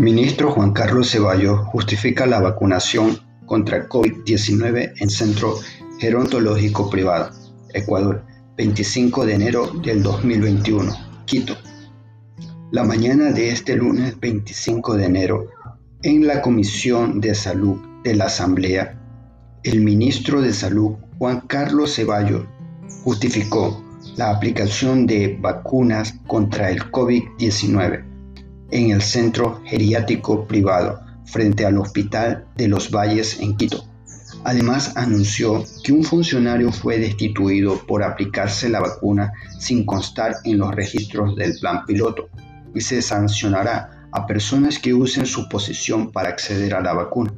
Ministro Juan Carlos Ceballos justifica la vacunación contra COVID-19 en Centro Gerontológico Privado, Ecuador, 25 de enero del 2021, Quito. La mañana de este lunes 25 de enero, en la Comisión de Salud de la Asamblea, el ministro de Salud, Juan Carlos Ceballos, justificó la aplicación de vacunas contra el COVID-19 en el centro geriátrico privado frente al Hospital de los Valles en Quito. Además anunció que un funcionario fue destituido por aplicarse la vacuna sin constar en los registros del plan piloto y se sancionará a personas que usen su posición para acceder a la vacuna.